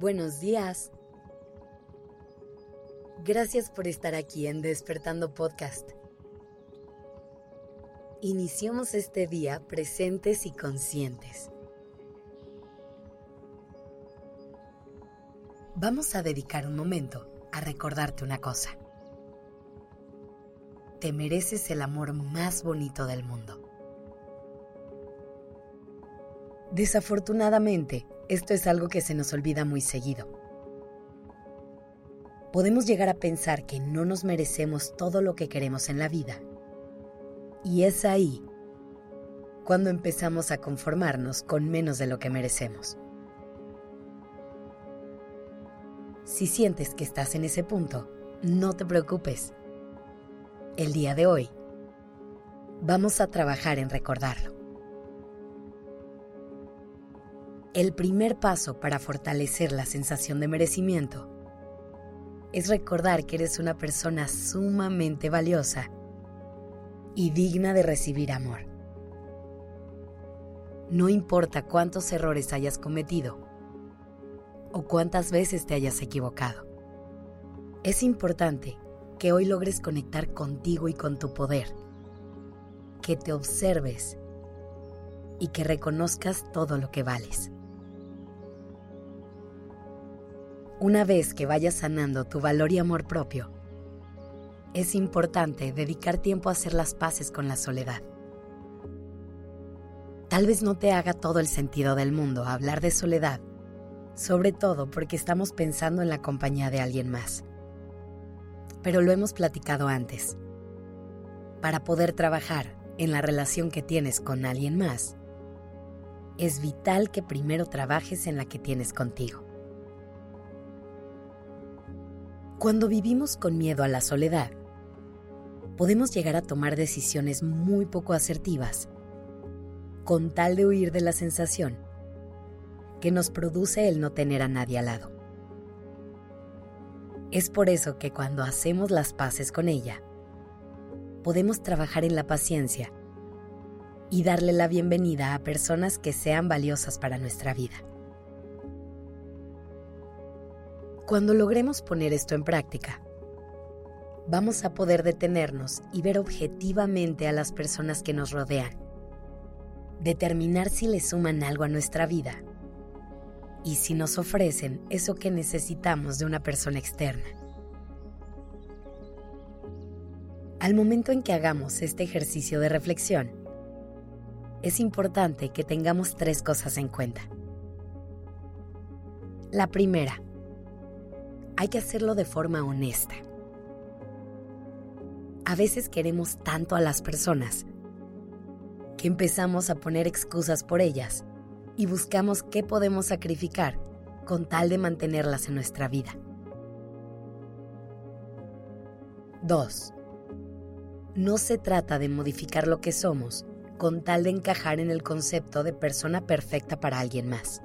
Buenos días. Gracias por estar aquí en Despertando Podcast. Iniciamos este día presentes y conscientes. Vamos a dedicar un momento a recordarte una cosa. Te mereces el amor más bonito del mundo. Desafortunadamente, esto es algo que se nos olvida muy seguido. Podemos llegar a pensar que no nos merecemos todo lo que queremos en la vida. Y es ahí cuando empezamos a conformarnos con menos de lo que merecemos. Si sientes que estás en ese punto, no te preocupes. El día de hoy vamos a trabajar en recordarlo. El primer paso para fortalecer la sensación de merecimiento es recordar que eres una persona sumamente valiosa y digna de recibir amor. No importa cuántos errores hayas cometido o cuántas veces te hayas equivocado. Es importante que hoy logres conectar contigo y con tu poder, que te observes y que reconozcas todo lo que vales. Una vez que vayas sanando tu valor y amor propio, es importante dedicar tiempo a hacer las paces con la soledad. Tal vez no te haga todo el sentido del mundo hablar de soledad, sobre todo porque estamos pensando en la compañía de alguien más. Pero lo hemos platicado antes. Para poder trabajar en la relación que tienes con alguien más, es vital que primero trabajes en la que tienes contigo. Cuando vivimos con miedo a la soledad, podemos llegar a tomar decisiones muy poco asertivas, con tal de huir de la sensación que nos produce el no tener a nadie al lado. Es por eso que cuando hacemos las paces con ella, podemos trabajar en la paciencia y darle la bienvenida a personas que sean valiosas para nuestra vida. Cuando logremos poner esto en práctica, vamos a poder detenernos y ver objetivamente a las personas que nos rodean, determinar si le suman algo a nuestra vida y si nos ofrecen eso que necesitamos de una persona externa. Al momento en que hagamos este ejercicio de reflexión, es importante que tengamos tres cosas en cuenta. La primera, hay que hacerlo de forma honesta. A veces queremos tanto a las personas que empezamos a poner excusas por ellas y buscamos qué podemos sacrificar con tal de mantenerlas en nuestra vida. 2. No se trata de modificar lo que somos con tal de encajar en el concepto de persona perfecta para alguien más.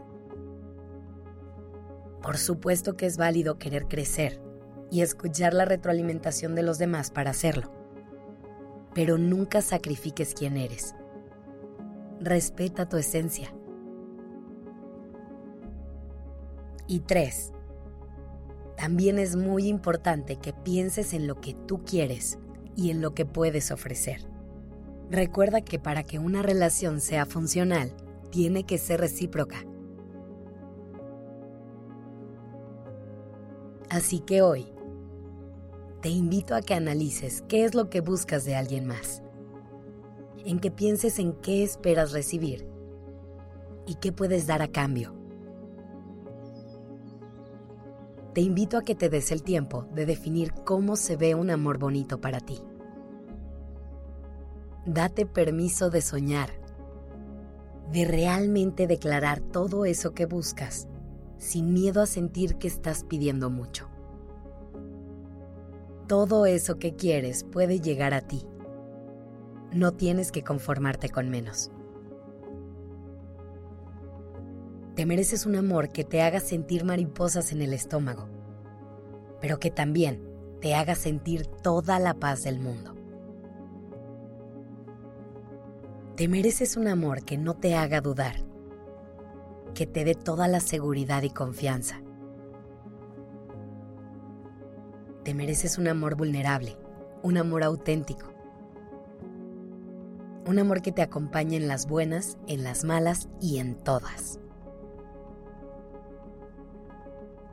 Por supuesto que es válido querer crecer y escuchar la retroalimentación de los demás para hacerlo. Pero nunca sacrifiques quién eres. Respeta tu esencia. Y tres, también es muy importante que pienses en lo que tú quieres y en lo que puedes ofrecer. Recuerda que para que una relación sea funcional, tiene que ser recíproca Así que hoy te invito a que analices qué es lo que buscas de alguien más, en que pienses en qué esperas recibir y qué puedes dar a cambio. Te invito a que te des el tiempo de definir cómo se ve un amor bonito para ti. Date permiso de soñar, de realmente declarar todo eso que buscas sin miedo a sentir que estás pidiendo mucho. Todo eso que quieres puede llegar a ti. No tienes que conformarte con menos. Te mereces un amor que te haga sentir mariposas en el estómago, pero que también te haga sentir toda la paz del mundo. Te mereces un amor que no te haga dudar que te dé toda la seguridad y confianza. Te mereces un amor vulnerable, un amor auténtico, un amor que te acompañe en las buenas, en las malas y en todas.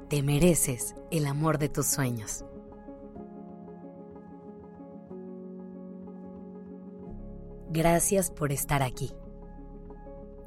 Te mereces el amor de tus sueños. Gracias por estar aquí.